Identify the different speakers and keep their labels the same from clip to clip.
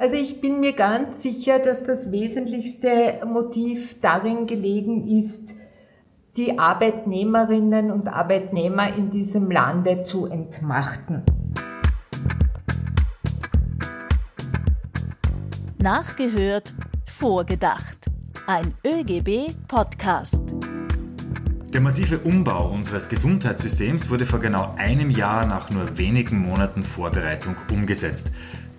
Speaker 1: Also ich bin mir ganz sicher, dass das wesentlichste Motiv darin gelegen ist, die Arbeitnehmerinnen und Arbeitnehmer in diesem Lande zu entmachten.
Speaker 2: Nachgehört, vorgedacht. Ein ÖGB-Podcast.
Speaker 3: Der massive Umbau unseres Gesundheitssystems wurde vor genau einem Jahr nach nur wenigen Monaten Vorbereitung umgesetzt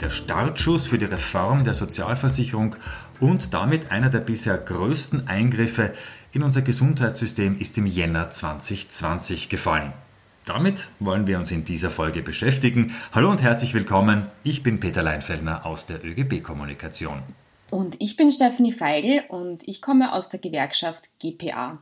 Speaker 3: der Startschuss für die Reform der Sozialversicherung und damit einer der bisher größten Eingriffe in unser Gesundheitssystem ist im Jänner 2020 gefallen. Damit wollen wir uns in dieser Folge beschäftigen. Hallo und herzlich willkommen. Ich bin Peter Leinfeldner aus der ÖGB Kommunikation.
Speaker 4: Und ich bin Stephanie Feigl und ich komme aus der Gewerkschaft GPA.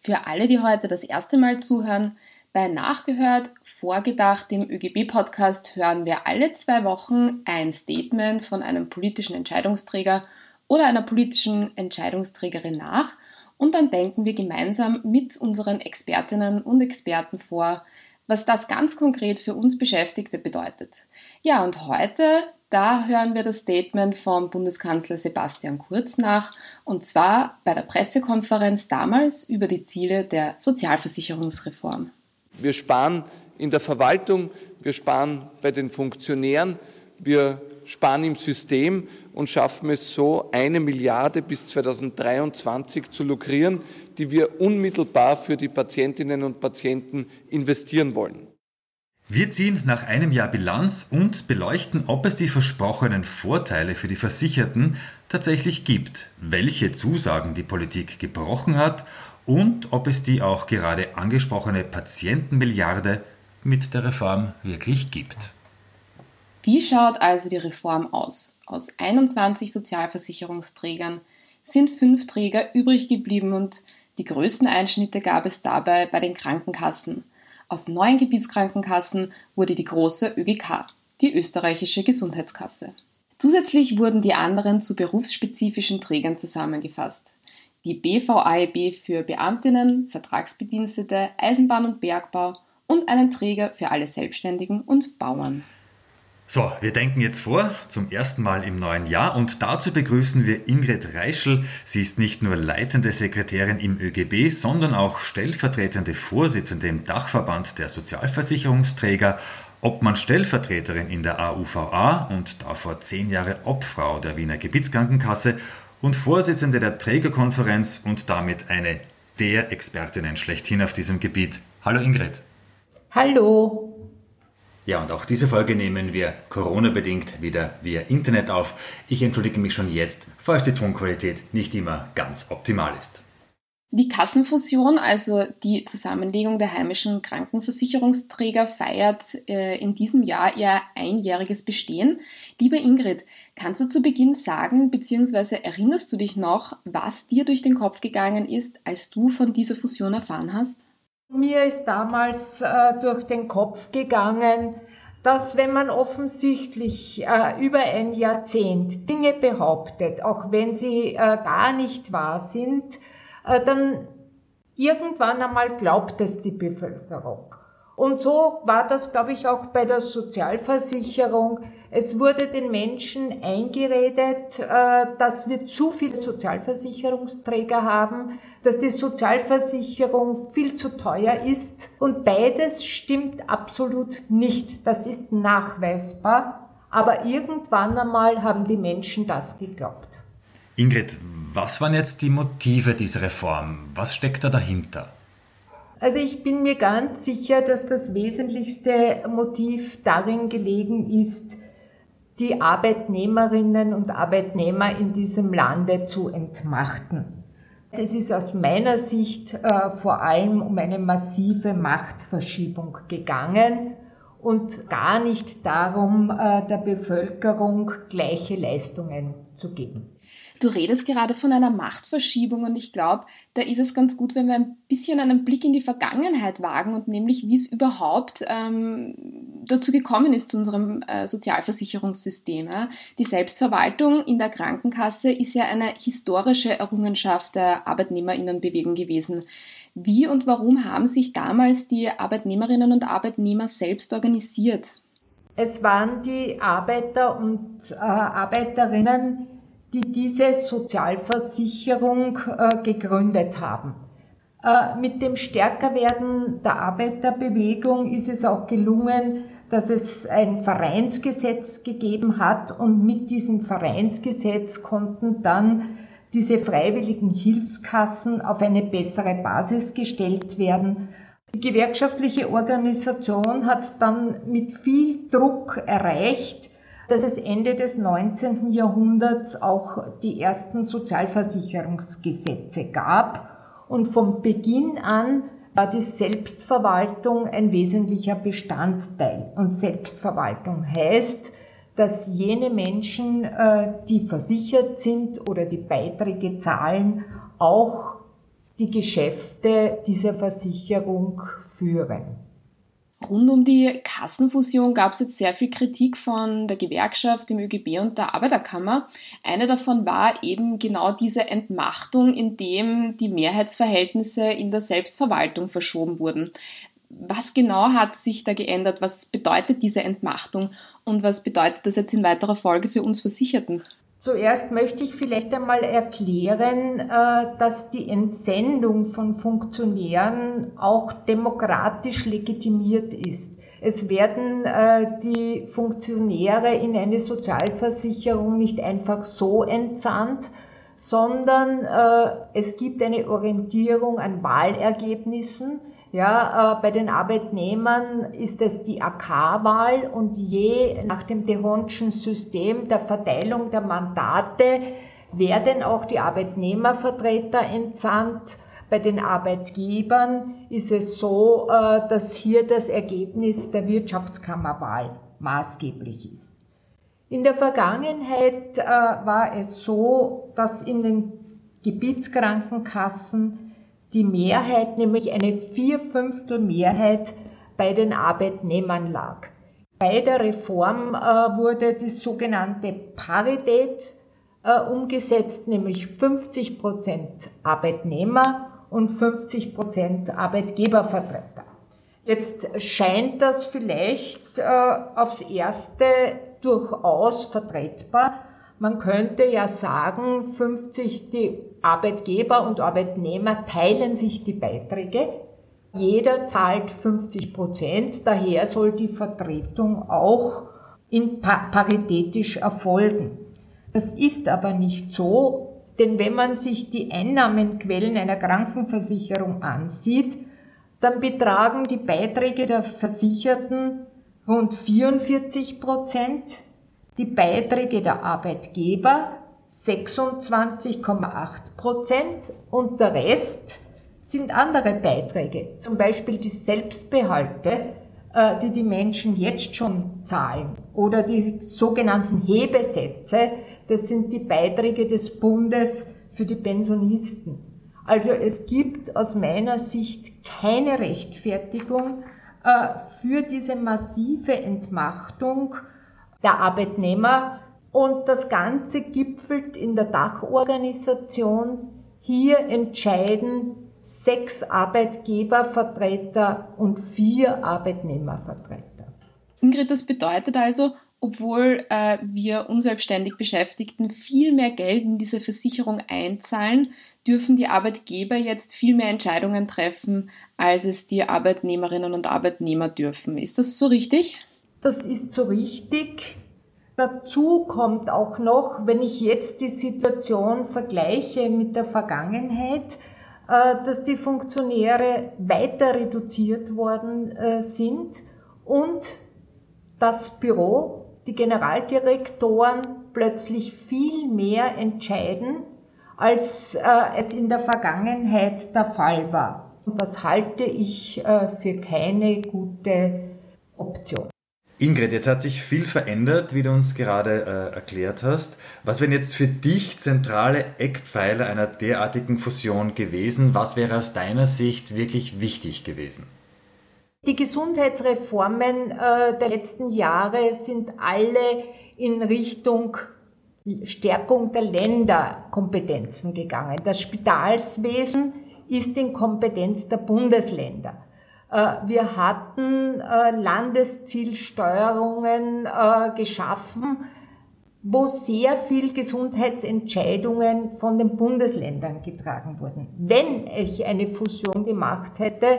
Speaker 4: Für alle, die heute das erste Mal zuhören, bei Nachgehört, Vorgedacht, dem ÖGB-Podcast, hören wir alle zwei Wochen ein Statement von einem politischen Entscheidungsträger oder einer politischen Entscheidungsträgerin nach und dann denken wir gemeinsam mit unseren Expertinnen und Experten vor, was das ganz konkret für uns Beschäftigte bedeutet. Ja, und heute, da hören wir das Statement vom Bundeskanzler Sebastian Kurz nach, und zwar bei der Pressekonferenz damals über die Ziele der Sozialversicherungsreform.
Speaker 5: Wir sparen in der Verwaltung, wir sparen bei den Funktionären, wir sparen im System und schaffen es so, eine Milliarde bis 2023 zu lukrieren, die wir unmittelbar für die Patientinnen und Patienten investieren wollen.
Speaker 3: Wir ziehen nach einem Jahr Bilanz und beleuchten, ob es die versprochenen Vorteile für die Versicherten tatsächlich gibt, welche Zusagen die Politik gebrochen hat und ob es die auch gerade angesprochene Patientenmilliarde mit der Reform wirklich gibt.
Speaker 4: Wie schaut also die Reform aus? Aus 21 Sozialversicherungsträgern sind fünf Träger übrig geblieben und die größten Einschnitte gab es dabei bei den Krankenkassen. Aus neun Gebietskrankenkassen wurde die große ÖGK, die österreichische Gesundheitskasse. Zusätzlich wurden die anderen zu berufsspezifischen Trägern zusammengefasst die BVAEB für Beamtinnen, Vertragsbedienstete, Eisenbahn und Bergbau und einen Träger für alle Selbstständigen und Bauern.
Speaker 3: So, wir denken jetzt vor, zum ersten Mal im neuen Jahr und dazu begrüßen wir Ingrid Reischl. Sie ist nicht nur leitende Sekretärin im ÖGB, sondern auch stellvertretende Vorsitzende im Dachverband der Sozialversicherungsträger, Obmann Stellvertreterin in der AUVA und davor zehn Jahre Obfrau der Wiener Gebietskrankenkasse und Vorsitzende der Trägerkonferenz und damit eine der Expertinnen schlechthin auf diesem Gebiet. Hallo Ingrid.
Speaker 1: Hallo.
Speaker 3: Ja, und auch diese Folge nehmen wir Corona-bedingt wieder via Internet auf. Ich entschuldige mich schon jetzt, falls die Tonqualität nicht immer ganz optimal ist.
Speaker 4: Die Kassenfusion, also die Zusammenlegung der heimischen Krankenversicherungsträger, feiert äh, in diesem Jahr ihr einjähriges Bestehen. Liebe Ingrid, kannst du zu Beginn sagen, beziehungsweise erinnerst du dich noch, was dir durch den Kopf gegangen ist, als du von dieser Fusion erfahren hast?
Speaker 1: Mir ist damals äh, durch den Kopf gegangen, dass wenn man offensichtlich äh, über ein Jahrzehnt Dinge behauptet, auch wenn sie äh, gar nicht wahr sind, dann irgendwann einmal glaubt es die Bevölkerung. Und so war das, glaube ich, auch bei der Sozialversicherung. Es wurde den Menschen eingeredet, äh, dass wir zu viele Sozialversicherungsträger haben, dass die Sozialversicherung viel zu teuer ist. Und beides stimmt absolut nicht. Das ist nachweisbar. Aber irgendwann einmal haben die Menschen das geglaubt.
Speaker 3: Ingrid, was waren jetzt die Motive dieser Reform? Was steckt da dahinter?
Speaker 1: Also ich bin mir ganz sicher, dass das wesentlichste Motiv darin gelegen ist, die Arbeitnehmerinnen und Arbeitnehmer in diesem Lande zu entmachten. Es ist aus meiner Sicht äh, vor allem um eine massive Machtverschiebung gegangen und gar nicht darum, äh, der Bevölkerung gleiche Leistungen zu geben.
Speaker 4: Du redest gerade von einer Machtverschiebung und ich glaube, da ist es ganz gut, wenn wir ein bisschen einen Blick in die Vergangenheit wagen und nämlich, wie es überhaupt ähm, dazu gekommen ist zu unserem äh, Sozialversicherungssystem. Ja. Die Selbstverwaltung in der Krankenkasse ist ja eine historische Errungenschaft der Arbeitnehmerinnenbewegung gewesen. Wie und warum haben sich damals die Arbeitnehmerinnen und Arbeitnehmer selbst organisiert?
Speaker 1: Es waren die Arbeiter und äh, Arbeiterinnen, die diese Sozialversicherung äh, gegründet haben. Äh, mit dem Stärkerwerden der Arbeiterbewegung ist es auch gelungen, dass es ein Vereinsgesetz gegeben hat und mit diesem Vereinsgesetz konnten dann diese freiwilligen Hilfskassen auf eine bessere Basis gestellt werden. Die gewerkschaftliche Organisation hat dann mit viel Druck erreicht, dass es Ende des 19. Jahrhunderts auch die ersten Sozialversicherungsgesetze gab und vom Beginn an war die Selbstverwaltung ein wesentlicher Bestandteil. Und Selbstverwaltung heißt, dass jene Menschen, äh, die versichert sind oder die Beiträge zahlen, auch die Geschäfte dieser Versicherung führen.
Speaker 4: Rund um die Kassenfusion gab es jetzt sehr viel Kritik von der Gewerkschaft, dem ÖGB und der Arbeiterkammer. Eine davon war eben genau diese Entmachtung, indem die Mehrheitsverhältnisse in der Selbstverwaltung verschoben wurden. Was genau hat sich da geändert? Was bedeutet diese Entmachtung und was bedeutet das jetzt in weiterer Folge für uns Versicherten?
Speaker 1: Zuerst möchte ich vielleicht einmal erklären, äh, dass die Entsendung von Funktionären auch demokratisch legitimiert ist. Es werden äh, die Funktionäre in eine Sozialversicherung nicht einfach so entsandt, sondern äh, es gibt eine Orientierung an Wahlergebnissen. Ja, äh, bei den Arbeitnehmern ist es die AK-Wahl und je nach dem Dehonschen System der Verteilung der Mandate werden auch die Arbeitnehmervertreter entsandt. Bei den Arbeitgebern ist es so, äh, dass hier das Ergebnis der Wirtschaftskammerwahl maßgeblich ist. In der Vergangenheit äh, war es so, dass in den Gebietskrankenkassen die Mehrheit, nämlich eine Vierfünftel-Mehrheit bei den Arbeitnehmern lag. Bei der Reform äh, wurde die sogenannte Parität äh, umgesetzt, nämlich 50 Prozent Arbeitnehmer und 50 Prozent Arbeitgebervertreter. Jetzt scheint das vielleicht äh, aufs erste durchaus vertretbar. Man könnte ja sagen, 50 die Arbeitgeber und Arbeitnehmer teilen sich die Beiträge. Jeder zahlt 50 Prozent, daher soll die Vertretung auch in paritätisch erfolgen. Das ist aber nicht so, denn wenn man sich die Einnahmenquellen einer Krankenversicherung ansieht, dann betragen die Beiträge der Versicherten rund 44 Prozent, die Beiträge der Arbeitgeber 26,8 Prozent und der Rest sind andere Beiträge, zum Beispiel die Selbstbehalte, äh, die die Menschen jetzt schon zahlen oder die sogenannten Hebesätze, das sind die Beiträge des Bundes für die Pensionisten. Also es gibt aus meiner Sicht keine Rechtfertigung äh, für diese massive Entmachtung der Arbeitnehmer und das Ganze gipfelt in der Dachorganisation. Hier entscheiden sechs Arbeitgebervertreter und vier Arbeitnehmervertreter.
Speaker 4: Ingrid, das bedeutet also, obwohl äh, wir unselbstständig Beschäftigten viel mehr Geld in diese Versicherung einzahlen, dürfen die Arbeitgeber jetzt viel mehr Entscheidungen treffen, als es die Arbeitnehmerinnen und Arbeitnehmer dürfen. Ist das so richtig?
Speaker 1: Das ist so richtig. Dazu kommt auch noch, wenn ich jetzt die Situation vergleiche mit der Vergangenheit, äh, dass die Funktionäre weiter reduziert worden äh, sind und das Büro, die Generaldirektoren plötzlich viel mehr entscheiden, als äh, es in der Vergangenheit der Fall war. Und das halte ich für keine gute Option.
Speaker 3: Ingrid, jetzt hat sich viel verändert, wie du uns gerade äh, erklärt hast. Was wären jetzt für dich zentrale Eckpfeiler einer derartigen Fusion gewesen? Was wäre aus deiner Sicht wirklich wichtig gewesen?
Speaker 1: Die Gesundheitsreformen äh, der letzten Jahre sind alle in Richtung Stärkung der Länderkompetenzen gegangen. Das Spitalswesen ist in Kompetenz der Bundesländer. Äh, wir hatten äh, Landeszielsteuerungen äh, geschaffen, wo sehr viel Gesundheitsentscheidungen von den Bundesländern getragen wurden. Wenn ich eine Fusion gemacht hätte,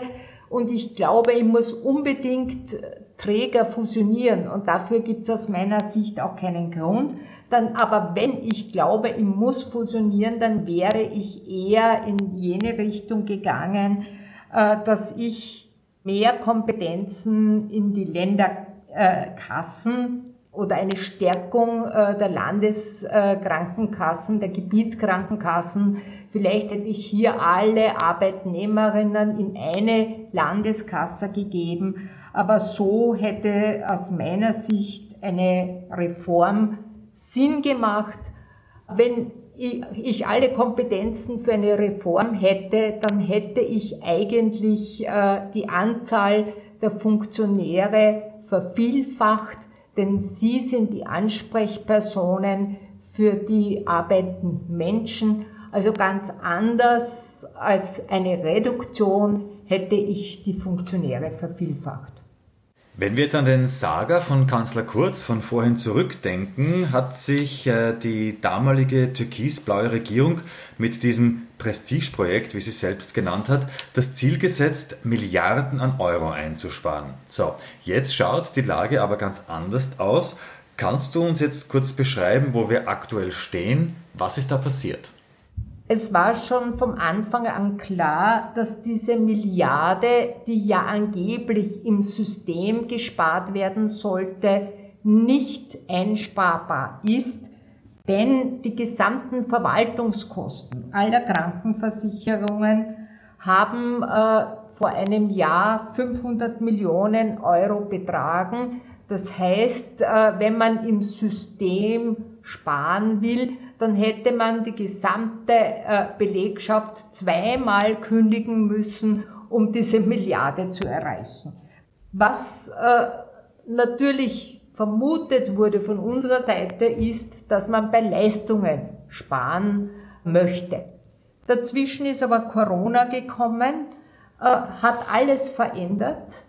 Speaker 1: und ich glaube, ich muss unbedingt Träger fusionieren und dafür gibt es aus meiner Sicht auch keinen Grund, dann aber wenn ich glaube, ich muss fusionieren, dann wäre ich eher in jene Richtung gegangen, dass ich mehr Kompetenzen in die Länderkassen oder eine Stärkung äh, der Landeskrankenkassen, der Gebietskrankenkassen. Vielleicht hätte ich hier alle Arbeitnehmerinnen in eine Landeskasse gegeben, aber so hätte aus meiner Sicht eine Reform Sinn gemacht. Wenn ich alle Kompetenzen für eine Reform hätte, dann hätte ich eigentlich äh, die Anzahl der Funktionäre vervielfacht denn sie sind die Ansprechpersonen für die arbeitenden Menschen. Also ganz anders als eine Reduktion hätte ich die Funktionäre vervielfacht.
Speaker 3: Wenn wir jetzt an den Saga von Kanzler Kurz von vorhin zurückdenken, hat sich äh, die damalige türkisblaue Regierung mit diesem Prestigeprojekt, wie sie selbst genannt hat, das Ziel gesetzt, Milliarden an Euro einzusparen. So, jetzt schaut die Lage aber ganz anders aus. Kannst du uns jetzt kurz beschreiben, wo wir aktuell stehen? Was ist da passiert?
Speaker 1: Es war schon vom Anfang an klar, dass diese Milliarde, die ja angeblich im System gespart werden sollte, nicht einsparbar ist, denn die gesamten Verwaltungskosten aller Krankenversicherungen haben äh, vor einem Jahr 500 Millionen Euro betragen. Das heißt, äh, wenn man im System sparen will, dann hätte man die gesamte äh, Belegschaft zweimal kündigen müssen, um diese Milliarde zu erreichen. Was äh, natürlich vermutet wurde von unserer Seite ist, dass man bei Leistungen sparen möchte. Dazwischen ist aber Corona gekommen, äh, hat alles verändert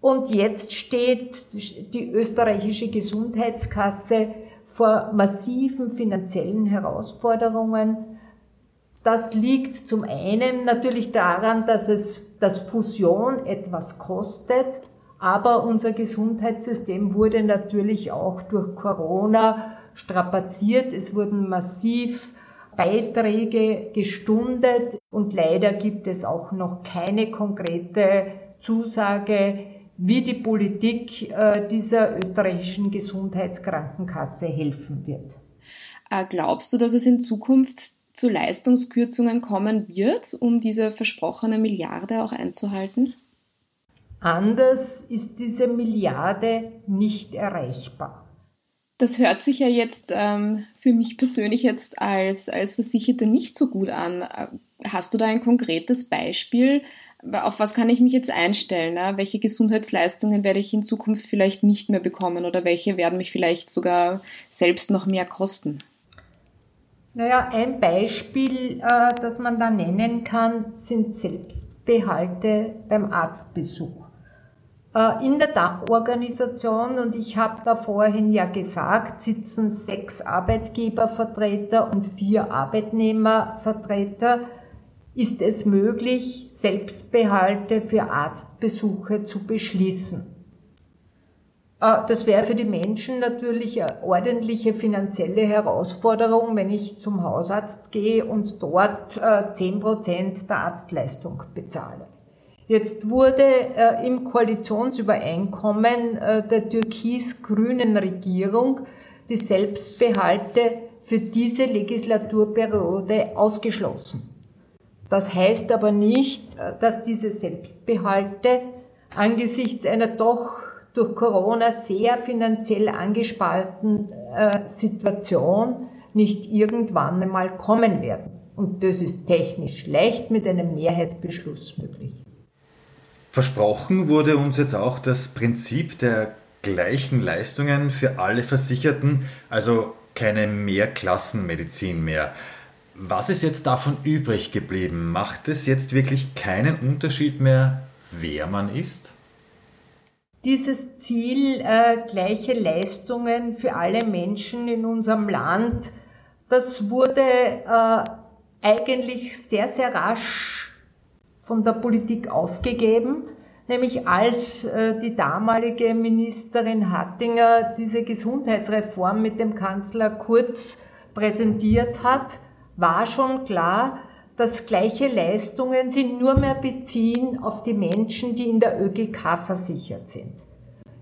Speaker 1: und jetzt steht die österreichische Gesundheitskasse vor massiven finanziellen Herausforderungen. Das liegt zum einen natürlich daran, dass es das Fusion etwas kostet, aber unser Gesundheitssystem wurde natürlich auch durch Corona strapaziert. Es wurden massiv Beiträge gestundet und leider gibt es auch noch keine konkrete Zusage, wie die Politik äh, dieser österreichischen Gesundheitskrankenkasse helfen wird.
Speaker 4: Äh, glaubst du, dass es in Zukunft zu Leistungskürzungen kommen wird, um diese versprochene Milliarde auch einzuhalten?
Speaker 1: Anders ist diese Milliarde nicht erreichbar.
Speaker 4: Das hört sich ja jetzt ähm, für mich persönlich jetzt als, als Versicherte nicht so gut an. Äh, hast du da ein konkretes Beispiel, auf was kann ich mich jetzt einstellen? Ne? Welche Gesundheitsleistungen werde ich in Zukunft vielleicht nicht mehr bekommen oder welche werden mich vielleicht sogar selbst noch mehr kosten?
Speaker 1: Naja, ein Beispiel, äh, das man da nennen kann, sind Selbstbehalte beim Arztbesuch. Äh, in der Dachorganisation, und ich habe da vorhin ja gesagt, sitzen sechs Arbeitgebervertreter und vier Arbeitnehmervertreter ist es möglich, Selbstbehalte für Arztbesuche zu beschließen. Äh, das wäre für die Menschen natürlich eine ordentliche finanzielle Herausforderung, wenn ich zum Hausarzt gehe und dort 10% äh, der Arztleistung bezahle. Jetzt wurde äh, im Koalitionsübereinkommen der türkis-grünen Regierung die Selbstbehalte für diese Legislaturperiode ausgeschlossen. Das heißt aber nicht, dass diese Selbstbehalte angesichts einer doch durch Corona sehr finanziell angespalten äh, Situation nicht irgendwann einmal kommen werden. Und das ist technisch leicht mit einem Mehrheitsbeschluss möglich.
Speaker 3: Versprochen wurde uns jetzt auch das Prinzip der gleichen Leistungen für alle Versicherten, also keine Mehrklassenmedizin mehr. Was ist jetzt davon übrig geblieben? Macht es jetzt wirklich keinen Unterschied mehr, wer man ist?
Speaker 1: Dieses Ziel, äh, gleiche Leistungen für alle Menschen in unserem Land, das wurde äh, eigentlich sehr, sehr rasch von der Politik aufgegeben, nämlich als äh, die damalige Ministerin Hattinger diese Gesundheitsreform mit dem Kanzler Kurz präsentiert hat, war schon klar, dass gleiche Leistungen sie nur mehr beziehen auf die Menschen, die in der ÖGK versichert sind.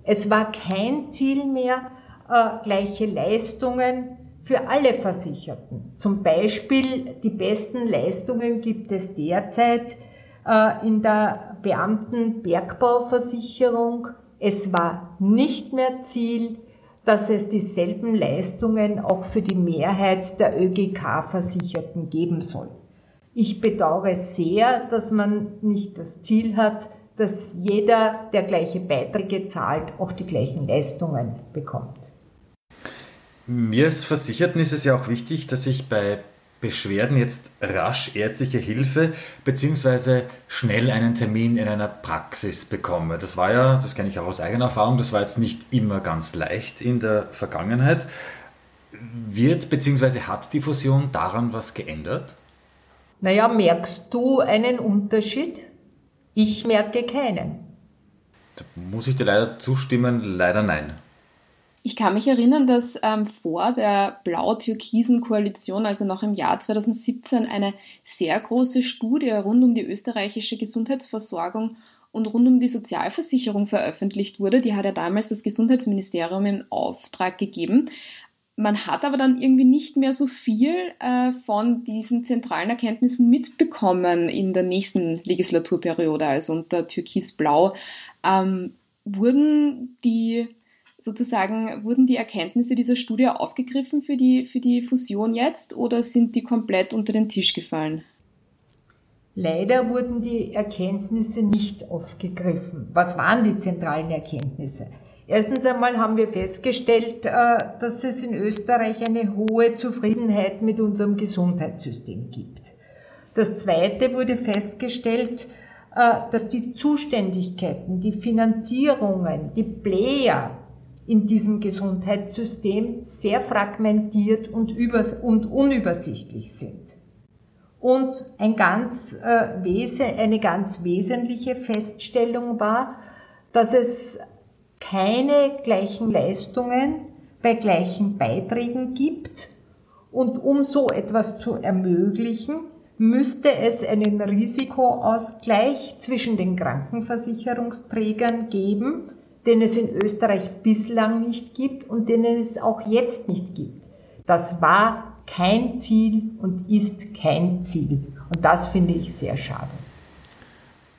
Speaker 1: Es war kein Ziel mehr, äh, gleiche Leistungen für alle Versicherten. Zum Beispiel die besten Leistungen gibt es derzeit äh, in der Beamtenbergbauversicherung. Es war nicht mehr Ziel, dass es dieselben Leistungen auch für die Mehrheit der ÖGK-Versicherten geben soll. Ich bedauere sehr, dass man nicht das Ziel hat, dass jeder, der gleiche Beiträge zahlt, auch die gleichen Leistungen bekommt.
Speaker 3: Mir als Versicherten ist es ja auch wichtig, dass ich bei Beschwerden jetzt rasch ärztliche Hilfe bzw. schnell einen Termin in einer Praxis bekomme. Das war ja, das kenne ich auch aus eigener Erfahrung, das war jetzt nicht immer ganz leicht in der Vergangenheit. Wird bzw. hat die Fusion daran was geändert?
Speaker 1: Naja, merkst du einen Unterschied? Ich merke keinen.
Speaker 3: Da muss ich dir leider zustimmen, leider nein.
Speaker 4: Ich kann mich erinnern, dass ähm, vor der blau-türkisen Koalition, also noch im Jahr 2017, eine sehr große Studie rund um die österreichische Gesundheitsversorgung und rund um die Sozialversicherung veröffentlicht wurde. Die hat ja damals das Gesundheitsministerium in Auftrag gegeben. Man hat aber dann irgendwie nicht mehr so viel äh, von diesen zentralen Erkenntnissen mitbekommen in der nächsten Legislaturperiode, also unter Türkis-Blau. Ähm, wurden die sozusagen, wurden die Erkenntnisse dieser Studie aufgegriffen für die, für die Fusion jetzt oder sind die komplett unter den Tisch gefallen?
Speaker 1: Leider wurden die Erkenntnisse nicht aufgegriffen. Was waren die zentralen Erkenntnisse? Erstens einmal haben wir festgestellt, äh, dass es in Österreich eine hohe Zufriedenheit mit unserem Gesundheitssystem gibt. Das Zweite wurde festgestellt, äh, dass die Zuständigkeiten, die Finanzierungen, die Player in diesem Gesundheitssystem sehr fragmentiert und, über, und unübersichtlich sind. Und ein ganz, äh, eine ganz wesentliche Feststellung war, dass es keine gleichen Leistungen bei gleichen Beiträgen gibt. Und um so etwas zu ermöglichen, müsste es einen Risikoausgleich zwischen den Krankenversicherungsträgern geben, den es in Österreich bislang nicht gibt und den es auch jetzt nicht gibt. Das war kein Ziel und ist kein Ziel. Und das finde ich sehr schade.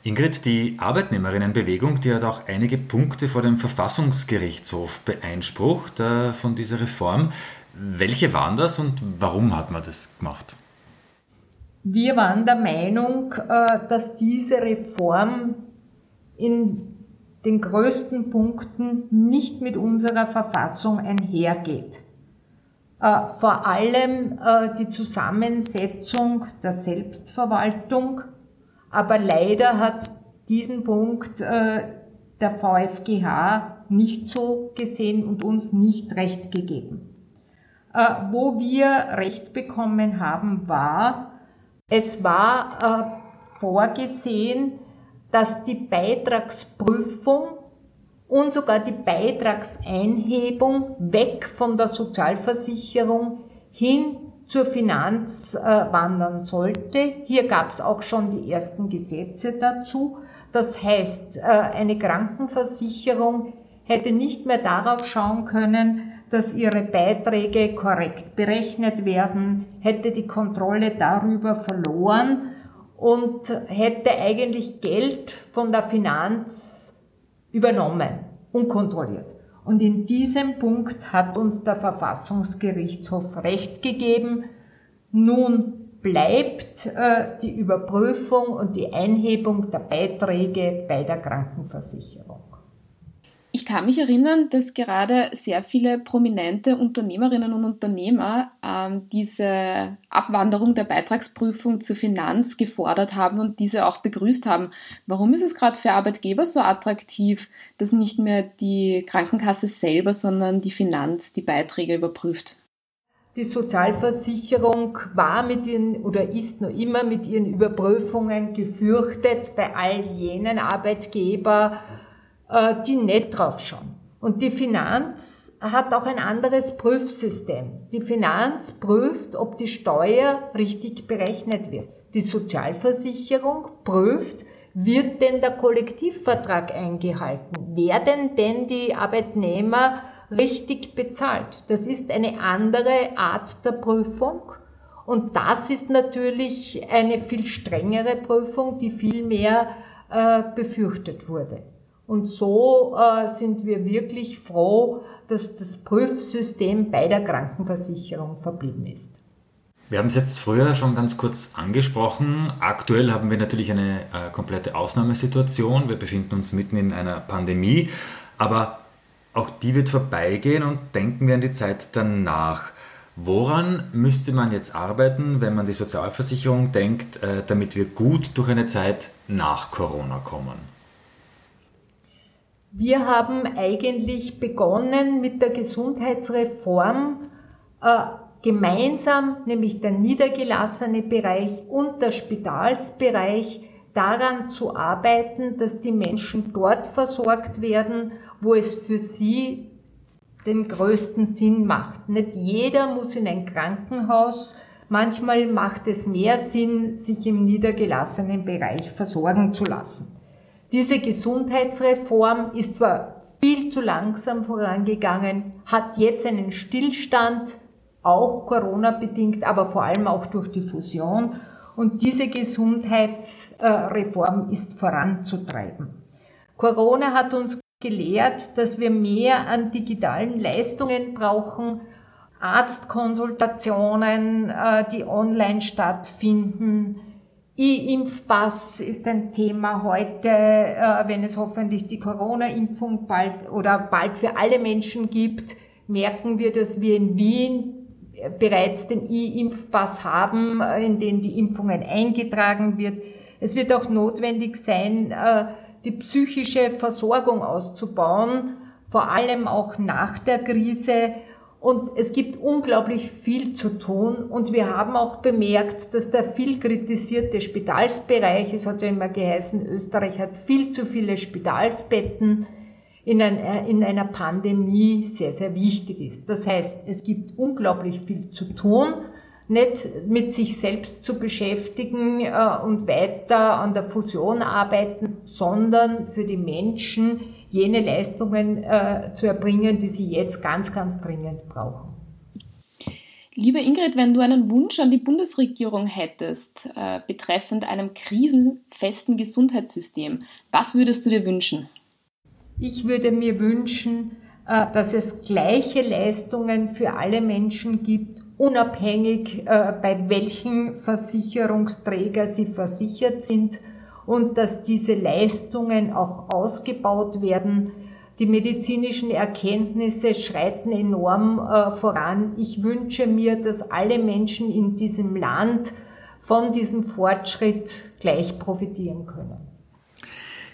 Speaker 3: Ingrid, die Arbeitnehmerinnenbewegung, die hat auch einige Punkte vor dem Verfassungsgerichtshof beeinsprucht äh, von dieser Reform. Welche waren das und warum hat man das gemacht?
Speaker 1: Wir waren der Meinung, äh, dass diese Reform in den größten Punkten nicht mit unserer Verfassung einhergeht. Äh, vor allem äh, die Zusammensetzung der Selbstverwaltung aber leider hat diesen Punkt äh, der VfGH nicht so gesehen und uns nicht recht gegeben. Wo wir recht bekommen haben, war, es war vorgesehen, dass die Beitragsprüfung und sogar die Beitragseinhebung weg von der Sozialversicherung hin zur Finanz äh, wandern sollte. Hier gab es auch schon die ersten Gesetze dazu. Das heißt, äh, eine Krankenversicherung hätte nicht mehr darauf schauen können, dass ihre Beiträge korrekt berechnet werden, hätte die Kontrolle darüber verloren und hätte eigentlich Geld von der Finanz übernommen, unkontrolliert. Und in diesem Punkt hat uns der Verfassungsgerichtshof Recht gegeben. Nun bleibt äh, die Überprüfung und die Einhebung der Beiträge bei der Krankenversicherung.
Speaker 4: Ich kann mich erinnern, dass gerade sehr viele prominente Unternehmerinnen und Unternehmer ähm, diese Abwanderung der Beitragsprüfung zur Finanz gefordert haben und diese auch begrüßt haben. Warum ist es gerade für Arbeitgeber so attraktiv, dass nicht mehr die Krankenkasse selber, sondern die Finanz die Beiträge überprüft?
Speaker 1: Die Sozialversicherung war mit ihren oder ist noch immer mit ihren Überprüfungen gefürchtet bei all jenen Arbeitgeber, die nicht drauf schauen. Und die Finanz hat auch ein anderes Prüfsystem. Die Finanz prüft, ob die Steuer richtig berechnet wird. Die Sozialversicherung prüft, wird denn der Kollektivvertrag eingehalten? Werden denn die Arbeitnehmer richtig bezahlt? Das ist eine andere Art der Prüfung. Und das ist natürlich eine viel strengere Prüfung, die viel mehr äh, befürchtet wurde. Und so äh, sind wir wirklich froh, dass das Prüfsystem bei der Krankenversicherung verblieben ist.
Speaker 3: Wir haben es jetzt früher schon ganz kurz angesprochen. Aktuell haben wir natürlich eine äh, komplette Ausnahmesituation. Wir befinden uns mitten in einer Pandemie, aber auch die wird vorbeigehen und denken wir an die Zeit danach. Woran müsste man jetzt arbeiten, wenn man die Sozialversicherung denkt, äh, damit wir gut durch eine Zeit nach Corona kommen?
Speaker 1: Wir haben eigentlich begonnen mit der Gesundheitsreform äh, gemeinsam, nämlich der niedergelassene Bereich und der Spitalsbereich, daran zu arbeiten, dass die Menschen dort versorgt werden, wo es für sie den größten Sinn macht. Nicht jeder muss in ein Krankenhaus. Manchmal macht es mehr Sinn, sich im niedergelassenen Bereich versorgen zu lassen. Diese Gesundheitsreform ist zwar viel zu langsam vorangegangen, hat jetzt einen Stillstand, auch Corona bedingt, aber vor allem auch durch die Fusion. Und diese Gesundheitsreform ist voranzutreiben. Corona hat uns gelehrt, dass wir mehr an digitalen Leistungen brauchen, Arztkonsultationen, äh, die online stattfinden, E-Impfpass ist ein Thema heute, äh, wenn es hoffentlich die Corona-Impfung bald oder bald für alle Menschen gibt, merken wir, dass wir in Wien bereits den E-Impfpass haben, äh, in den die Impfungen eingetragen wird. Es wird auch notwendig sein, äh, die psychische Versorgung auszubauen, vor allem auch nach der Krise und es gibt unglaublich viel zu tun. Und wir haben auch bemerkt, dass der viel kritisierte Spitalsbereich, es hat ja immer geheißen, Österreich hat viel zu viele Spitalsbetten, in, ein, in einer Pandemie sehr, sehr wichtig ist. Das heißt, es gibt unglaublich viel zu tun, nicht mit sich selbst zu beschäftigen äh, und weiter an der Fusion arbeiten, sondern für die Menschen jene Leistungen äh, zu erbringen, die sie jetzt ganz, ganz dringend brauchen.
Speaker 4: Liebe Ingrid, wenn du einen Wunsch an die Bundesregierung hättest äh, betreffend einem krisenfesten Gesundheitssystem, was würdest du dir wünschen?
Speaker 1: Ich würde mir wünschen, äh, dass es gleiche Leistungen für alle Menschen gibt, unabhängig äh, bei welchen Versicherungsträger sie versichert sind und dass diese Leistungen auch ausgebaut werden. Die medizinischen Erkenntnisse schreiten enorm äh, voran. Ich wünsche mir, dass alle Menschen in diesem Land von diesem Fortschritt gleich profitieren können.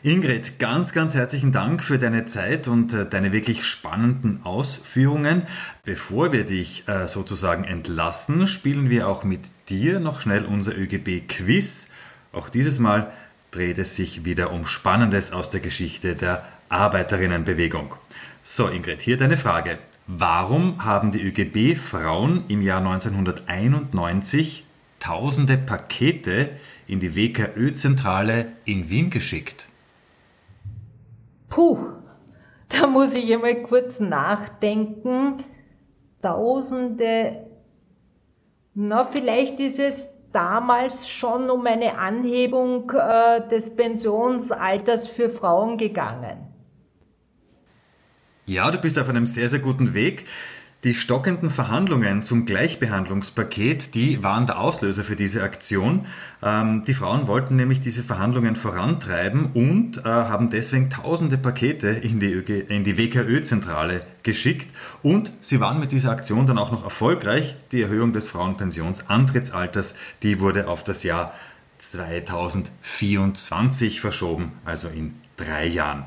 Speaker 3: Ingrid, ganz, ganz herzlichen Dank für deine Zeit und äh, deine wirklich spannenden Ausführungen. Bevor wir dich äh, sozusagen entlassen, spielen wir auch mit dir noch schnell unser ÖGB-Quiz. Auch dieses Mal dreht es sich wieder um Spannendes aus der Geschichte der Arbeiterinnenbewegung. So, Ingrid, hier deine Frage. Warum haben die ÖGB-Frauen im Jahr 1991 tausende Pakete in die WKÖ-Zentrale in Wien geschickt?
Speaker 1: Puh, da muss ich einmal kurz nachdenken. Tausende, na, vielleicht ist es damals schon um eine Anhebung äh, des Pensionsalters für Frauen gegangen.
Speaker 3: Ja, du bist auf einem sehr, sehr guten Weg. Die stockenden Verhandlungen zum Gleichbehandlungspaket, die waren der Auslöser für diese Aktion. Ähm, die Frauen wollten nämlich diese Verhandlungen vorantreiben und äh, haben deswegen tausende Pakete in die, in die WKÖ-Zentrale geschickt. Und sie waren mit dieser Aktion dann auch noch erfolgreich. Die Erhöhung des Frauenpensionsantrittsalters, die wurde auf das Jahr 2024 verschoben, also in drei Jahren.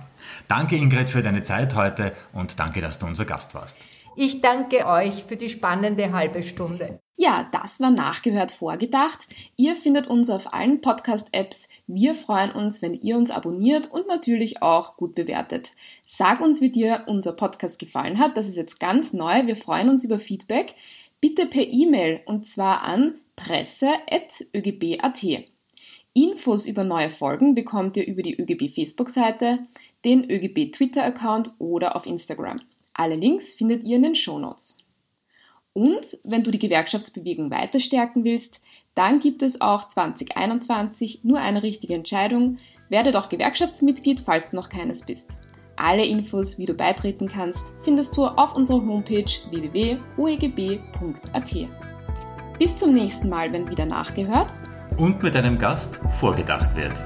Speaker 3: Danke Ingrid für deine Zeit heute und danke, dass du unser Gast warst.
Speaker 1: Ich danke euch für die spannende halbe Stunde.
Speaker 4: Ja, das war nachgehört vorgedacht. Ihr findet uns auf allen Podcast-Apps. Wir freuen uns, wenn ihr uns abonniert und natürlich auch gut bewertet. Sag uns, wie dir unser Podcast gefallen hat. Das ist jetzt ganz neu. Wir freuen uns über Feedback. Bitte per E-Mail und zwar an presse.ögb.at. Infos über neue Folgen bekommt ihr über die ÖGB Facebook-Seite, den ÖGB Twitter-Account oder auf Instagram. Alle Links findet ihr in den Shownotes. Und wenn du die Gewerkschaftsbewegung weiter stärken willst, dann gibt es auch 2021 nur eine richtige Entscheidung. Werde doch Gewerkschaftsmitglied, falls du noch keines bist. Alle Infos, wie du beitreten kannst, findest du auf unserer Homepage www.oegb.at. Bis zum nächsten Mal, wenn wieder nachgehört
Speaker 3: und mit einem Gast vorgedacht wird.